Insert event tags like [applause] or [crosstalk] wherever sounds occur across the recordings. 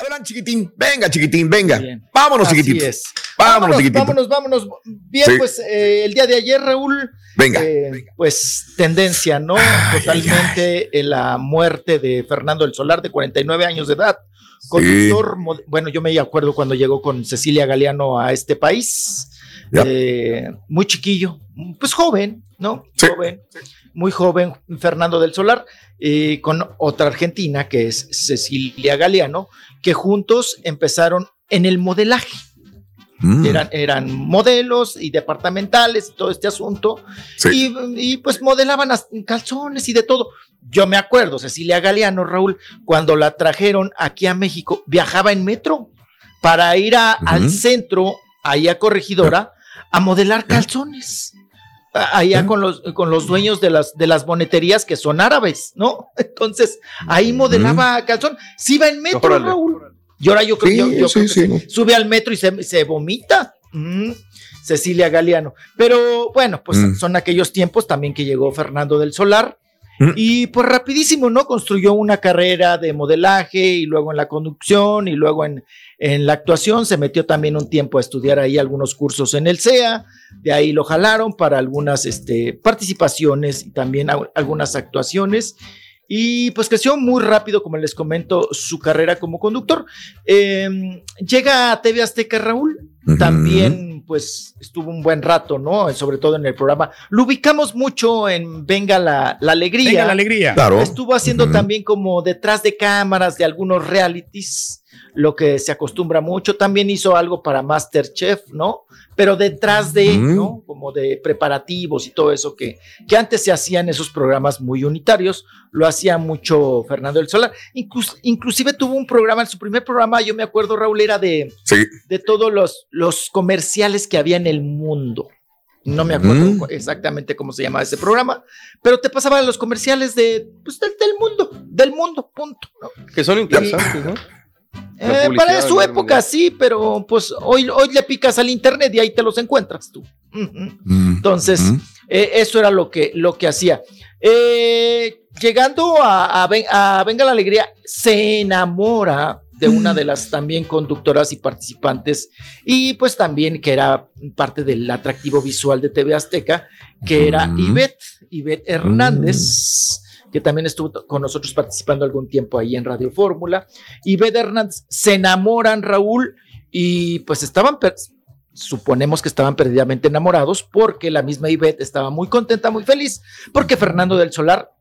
Adelante, chiquitín. Venga, chiquitín, venga. Vámonos, Así chiquitín. es. Vámonos, chiquitín. Vámonos, vámonos. Bien, Sí. pues eh, el día de ayer, Raúl. Venga. eh, pues tendencia, ¿no? Totalmente eh, la muerte de Fernando del Solar, de 49 años de edad. Conductor, bueno, yo me acuerdo cuando llegó con Cecilia Galeano a este país. Eh, muy chiquillo, pues joven, ¿no? Joven, muy joven, Fernando del Solar, eh, con otra argentina que es Cecilia Galeano, que juntos empezaron en el modelaje. Mm. Eran, eran modelos y departamentales y todo este asunto. Y, y, pues modelaban calzones y de todo. Yo me acuerdo, Cecilia Galeano, Raúl, cuando la trajeron aquí a México, viajaba en metro para ir a- al centro, ahí a Corregidora, a modelar calzones. Allá con los, con los dueños de las, de las boneterías que son árabes, ¿no? [laughs] Entonces, ahí modelaba calzón. Sí iba en metro, Órale. Raúl. Y ahora yo creo, Sí, yo- yo sí, creo que sí, se- ¿no? sube al metro y se, se vomita. Mm, Cecilia Galeano. Pero bueno, pues Mm. son aquellos tiempos también que llegó Fernando del Solar. Y pues rapidísimo, ¿no? Construyó una carrera de modelaje y luego en la conducción y luego en, en la actuación. Se metió también un tiempo a estudiar ahí algunos cursos en el CEA. De ahí lo jalaron para algunas este, participaciones y también algunas actuaciones. Y pues creció muy rápido, como les comento, su carrera como conductor. Eh, llega a TV Azteca Raúl, también pues estuvo un buen rato, ¿no? Sobre todo en el programa. Lo ubicamos mucho en Venga la, la Alegría. Venga la alegría. Claro. Estuvo haciendo también como detrás de cámaras de algunos realities, lo que se acostumbra mucho. También hizo algo para Masterchef, ¿no? Pero detrás de, Ujú. ¿no? Como de preparativos y todo eso que, que antes se hacían esos programas muy unitarios, lo hacía mucho Fernando del Solar. Inclus- inclusive tuvo un programa, su primer programa, yo me acuerdo, Raúl, era de, Sí. de todos los, los comerciales que había en el mundo. No me acuerdo Mm. exactamente cómo se llamaba ese programa, pero te pasaban los comerciales de, pues, del, del mundo, del mundo, punto. ¿no? Que son interesantes, ¿no? Eh, para su época sí, pero pues hoy, hoy le picas al internet y ahí te los encuentras tú. Mm. Entonces, Mm. eh, eso era lo que, lo que hacía. Eh, llegando a, a Ven- a Venga la Alegría, se enamora de una de las también conductoras y participantes, y pues también que era parte del atractivo visual de TV Azteca, que era Mm. Ivette, Ivette Hernández, que también estuvo con nosotros participando algún tiempo ahí en Radio Fórmula. Ivette Hernández se enamoran, Raúl, y pues estaban suponemos que estaban perdidamente enamorados porque la misma Ivette estaba muy contenta, muy feliz, porque Fernando del Solar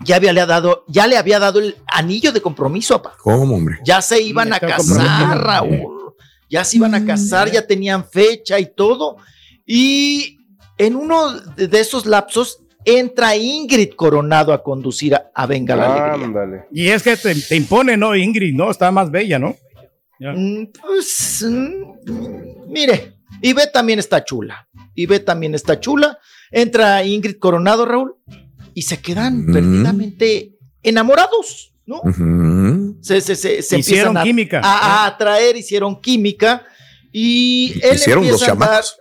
ya, había, le, ha dado, ya le había dado el anillo de compromiso, papá. ¿Cómo, hombre? Ya se iban a casar. Raúl. Ya se iban a casar, ya tenían fecha y todo. Y en uno de esos lapsos entra Ingrid Coronado a conducir a, a Venga la Alegría. Ándale. Y es que te, te impone, ¿no? Ingrid, ¿no? Está más bella, ¿no? Mm, Pues, mm, mire, Ivette también está chula. Ivette también está chula. Entra Ingrid Coronado, Raúl, y se quedan Mm. perdidamente enamorados, ¿no? Se, se, se, se Hicieron empiezan a, química. a, a atraer, hicieron química. Y él Hicieron dos chamacos.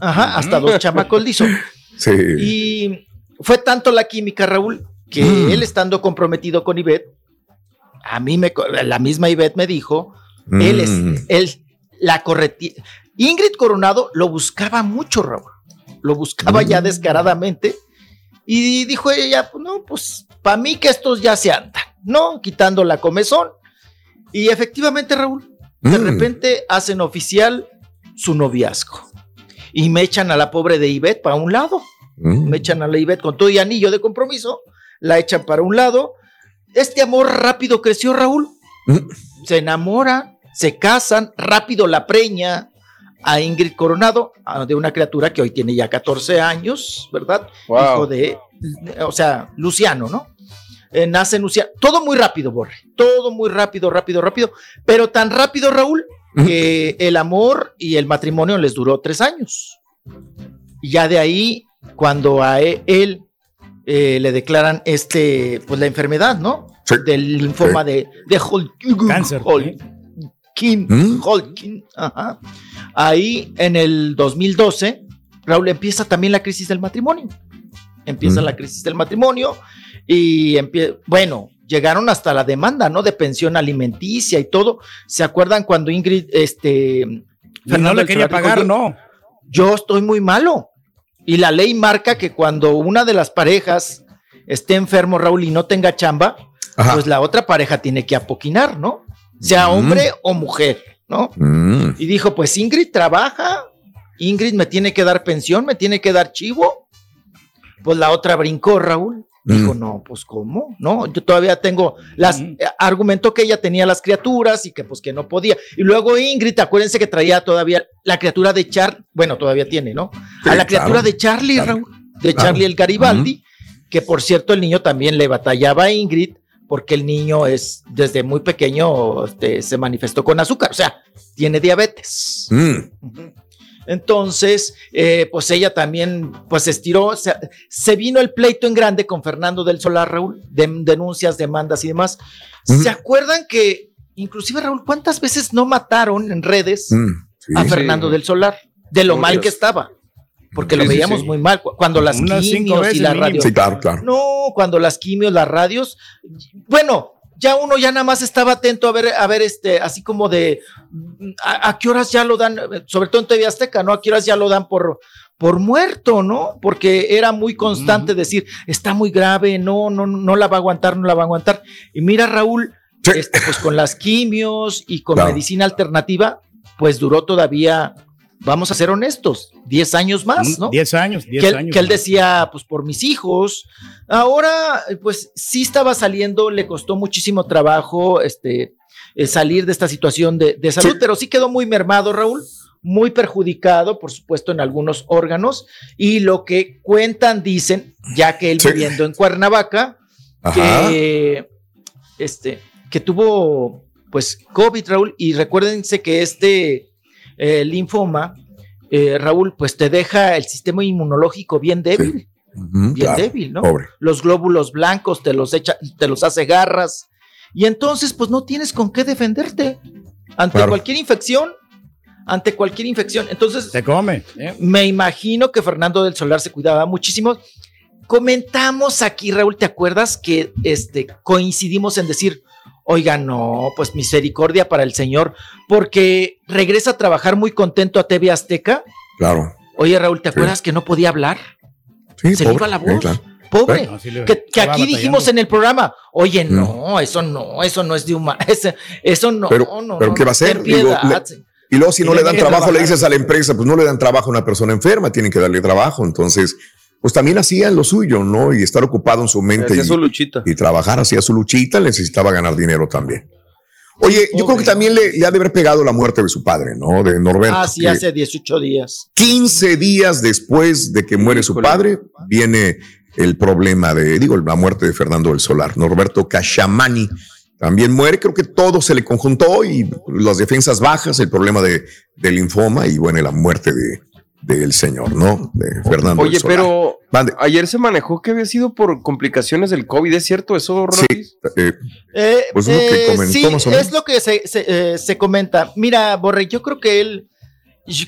Ajá, hasta dos chamacos le hizo. [laughs] Sí. Y fue tanto la química, Raúl, que Mm. él estando comprometido con Ivette, a mí me, la misma Ivette me dijo, él es, Mm. él, la correcti Ingrid Coronado lo buscaba mucho, Raúl. Lo buscaba ya Mm. descaradamente. Y dijo ella, pues no, pues para mí que estos ya se andan, ¿no? Quitando la comezón. Y efectivamente, Raúl, De Mm. repente hacen oficial su noviazgo. Y me echan a la pobre de Ivette para un lado. Mm. Me echan a la Ivette con todo y anillo de compromiso. La echan para un lado. Este amor rápido creció, Raúl. Mm. Se enamoran, se casan, rápido la preña a Ingrid Coronado, de una criatura que hoy tiene ya 14 años, ¿verdad? Wow. Hijo de, o sea, Luciano, ¿no? Eh, nace Luciano. Todo muy rápido, Borre. Todo muy rápido, rápido, rápido. Pero tan rápido, Raúl, que el amor y el matrimonio les duró tres años. Y ya de ahí, cuando a e- él eh, le declaran este, pues la enfermedad, ¿no? Sí. Del linfoma de, de. Cáncer. ¿Mm? Ajá. Ahí en el 2012, Raúl empieza también la crisis del matrimonio. Empieza Mm. la crisis del matrimonio y bueno, llegaron hasta la demanda, ¿no? De pensión alimenticia y todo. ¿Se acuerdan cuando Ingrid, este, no Fernando le quería dijo, pagar, no. yo estoy muy malo. Y la ley marca que cuando una de las parejas esté enfermo, Raúl, y no tenga chamba, Ajá. pues la otra pareja tiene que apoquinar, ¿no? Sea Mm. hombre o mujer, ¿no? Mm. Y dijo, pues Ingrid trabaja, Ingrid me tiene que dar pensión, me tiene que dar chivo. Pues la otra brincó, Raúl. Dijo, Mm. no, pues ¿cómo? No, yo todavía tengo las, Mm. argumentó que ella tenía las criaturas y que pues que no podía. Y luego Ingrid, acuérdense que traía todavía la criatura de Char, bueno, todavía tiene, ¿no? Sí, a la criatura claro. de Charlie, Claro. Raúl, de Claro. Charlie el Garibaldi, que por cierto el niño también le batallaba a Ingrid porque el niño es desde muy pequeño este, se manifestó con azúcar, o sea, tiene diabetes. Mm. Entonces, eh, pues ella también, pues estiró, se, se vino el pleito en grande con Fernando del Solar, Raúl, de denuncias, demandas y demás. ¿Se acuerdan que, inclusive Raúl, cuántas veces no mataron en redes Mm. Sí. a Fernando del Solar? De lo Oh, mal Dios. que estaba, porque lo Sí, veíamos sí. muy mal cu- cuando las Unas quimios y las radios. Sí, claro, claro. No, cuando las quimios, las radios, bueno, ya uno ya nada más estaba atento a ver, a ver, este, así como de a, a qué horas ya lo dan, sobre todo en TV Azteca, ¿no? A qué horas ya lo dan por, por muerto, ¿no? Porque era muy constante decir, está muy grave, no, no, no la va a aguantar, no la va a aguantar. Y mira, Raúl, Sí. este, pues con las quimios y con Claro. medicina alternativa, pues duró todavía, vamos a ser honestos, 10 años más, ¿no? 10 años, 10 que, él, años. que él decía, pues por mis hijos. Ahora, pues sí estaba saliendo, le costó muchísimo trabajo este, eh, salir de esta situación de, de salud, Sí. pero sí quedó muy mermado, Raúl, muy perjudicado, por supuesto, en algunos órganos. Y lo que cuentan, dicen, ya que él Sí. viviendo en Cuernavaca, Ajá. que, este, que tuvo pues COVID, Raúl, y recuérdense que este eh, linfoma, eh, Raúl, pues te deja el sistema inmunológico bien débil, bien claro. débil, ¿no? Pobre. Los glóbulos blancos te los echa, te los hace garras, y entonces pues no tienes con qué defenderte ante Claro. cualquier infección, ante cualquier infección. Entonces, Se come. ¿eh? me imagino que Fernando del Solar se cuidaba muchísimo. Comentamos aquí, Raúl, ¿te acuerdas que este, coincidimos en decir, oiga, no, pues misericordia para el Señor, porque regresa a trabajar muy contento a TV Azteca? Claro. Oye, Raúl, ¿te Sí. acuerdas que no podía hablar? Sí, Se le pobre. iba la Sí, voz. claro. Pobre. No, sí le- Que, aquí batallando. dijimos en el programa, oye, Mm. no, eso no, eso no es de humano, [laughs] eso, eso no, Pero- no, pero no, ¿qué va a hacer? ten Digo, piedad. Y luego si no le dan trabajo, le dices a la empresa, pues no le dan trabajo a una persona enferma, tienen que darle trabajo. Entonces, pues también hacía lo suyo, ¿no? Y estar ocupado en su mente Hacía y, su luchita. y trabajar, hacía su luchita, necesitaba ganar dinero también. Oye, yo creo que también le, le ha de haber pegado la muerte de su padre, ¿no? De Norberto. Ah, sí, hace 18 días. 15 días después de que muere su padre, viene el problema de, digo, la muerte de Fernando del Solar. Norberto Cachamani también muere. Creo que todo se le conjuntó y las defensas bajas, el problema de, del linfoma y, bueno, la muerte de, del señor, ¿no? De Fernando Oye, pero Mande. ayer se manejó que había sido por complicaciones del COVID, ¿es cierto eso, Rolis? Eh, Eh, Pues es lo que eh, comentó sí, más o menos. es lo que se, se, eh, se comenta. Mira, Borre, yo creo que él,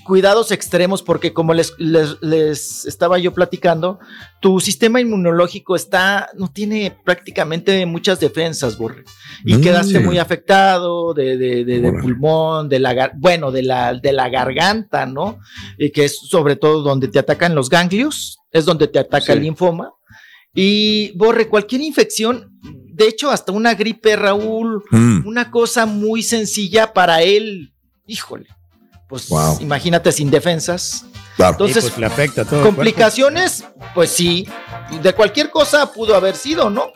cuidados extremos, porque como les, les, les estaba yo platicando, tu sistema inmunológico está, no tiene prácticamente muchas defensas, Borre. Y Mm. quedaste muy afectado de, de, de- de Órale. pulmón, de la, gar- bueno, de la, de la garganta, ¿no? Y que es sobre todo donde te atacan los ganglios, es donde te ataca Sí. el linfoma. Y borre cualquier infección, de hecho, hasta una gripe, Raúl, Mm. una cosa muy sencilla para él. Híjole, pues Wow. imagínate sin defensas. Claro. Entonces, pues, le afecta a todo complicaciones, pues sí, de cualquier cosa pudo haber sido, ¿no?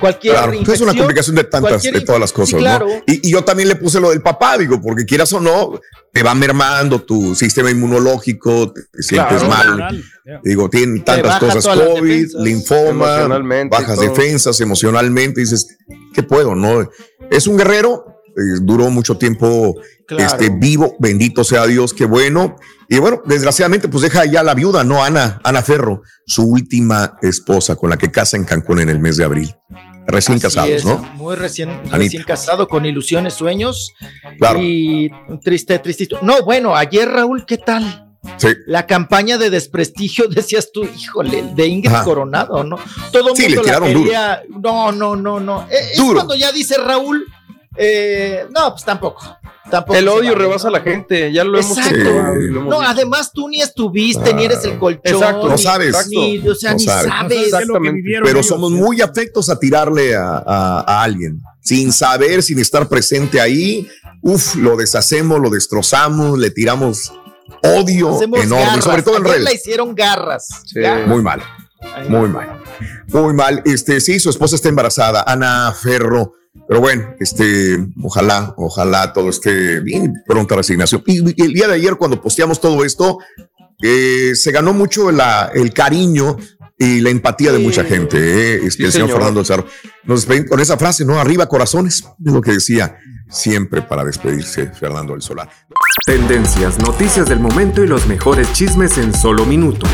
Cualquier Claro, es una complicación de tantas, de todas las cosas, sí, claro. ¿no? Y, y yo también le puse lo del papá, digo, porque quieras o no, te va mermando tu sistema inmunológico, te, te sientes Claro. mal. Digo, tienen tantas cosas, COVID, linfoma, bajas todo. defensas, emocionalmente, dices, ¿qué puedo? No, es un guerrero, eh, duró mucho tiempo Claro. este, vivo, bendito sea Dios, qué bueno. Y bueno, desgraciadamente, pues deja ya la viuda, ¿no? Ana, Ana Ferro, su última esposa con la que casa en Cancún en el mes de abril. Recién Así casados, es, ¿no? Muy recién, recién casado, con ilusiones, sueños. Claro. Y triste, tristito. No, bueno, ayer, Raúl, ¿qué tal? Sí. La campaña de desprestigio, [laughs] decías tú, híjole, de Ingrid Ajá. Coronado, ¿no? Todo el Sí, mundo le la duro. No, no, no, no. Eh, Es Duro. cuando ya dice Raúl, eh, no, pues tampoco. tampoco El odio vale, rebasa a ¿no? la gente, ya lo hemos Exacto. hemos No, dicho. además tú ni estuviste, ni eres el colchón. Exacto. No sabes. ni- o sea, No ni sabes. No sabes. Exactamente. vivieron Pero ellos, somos ¿eh? muy afectos a tirarle a, a- a alguien, sin saber, sin estar presente ahí. Uf, lo deshacemos, lo destrozamos, le tiramos odio Hacemos enorme, garras. sobre todo en redes. la hicieron garras. Sí. Garras. Muy mal, muy mal, muy mal. Este, sí, su esposa está embarazada, Ana Ferro. Pero bueno, este, ojalá, ojalá todo esté bien, pronta resignación. Y, y el día de ayer, cuando posteamos todo esto, eh, se ganó mucho la- el cariño y la empatía de mucha gente. eh, Este, Sí, el señor señor. Fernando Cerro. Nos despedimos con esa frase, ¿no? Arriba corazones, es lo que decía siempre para despedirse Fernando del Solar. Tendencias, noticias del momento y los mejores chismes en solo minutos.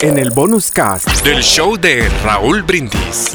En el bonus cast. Del show de Raúl Brindis.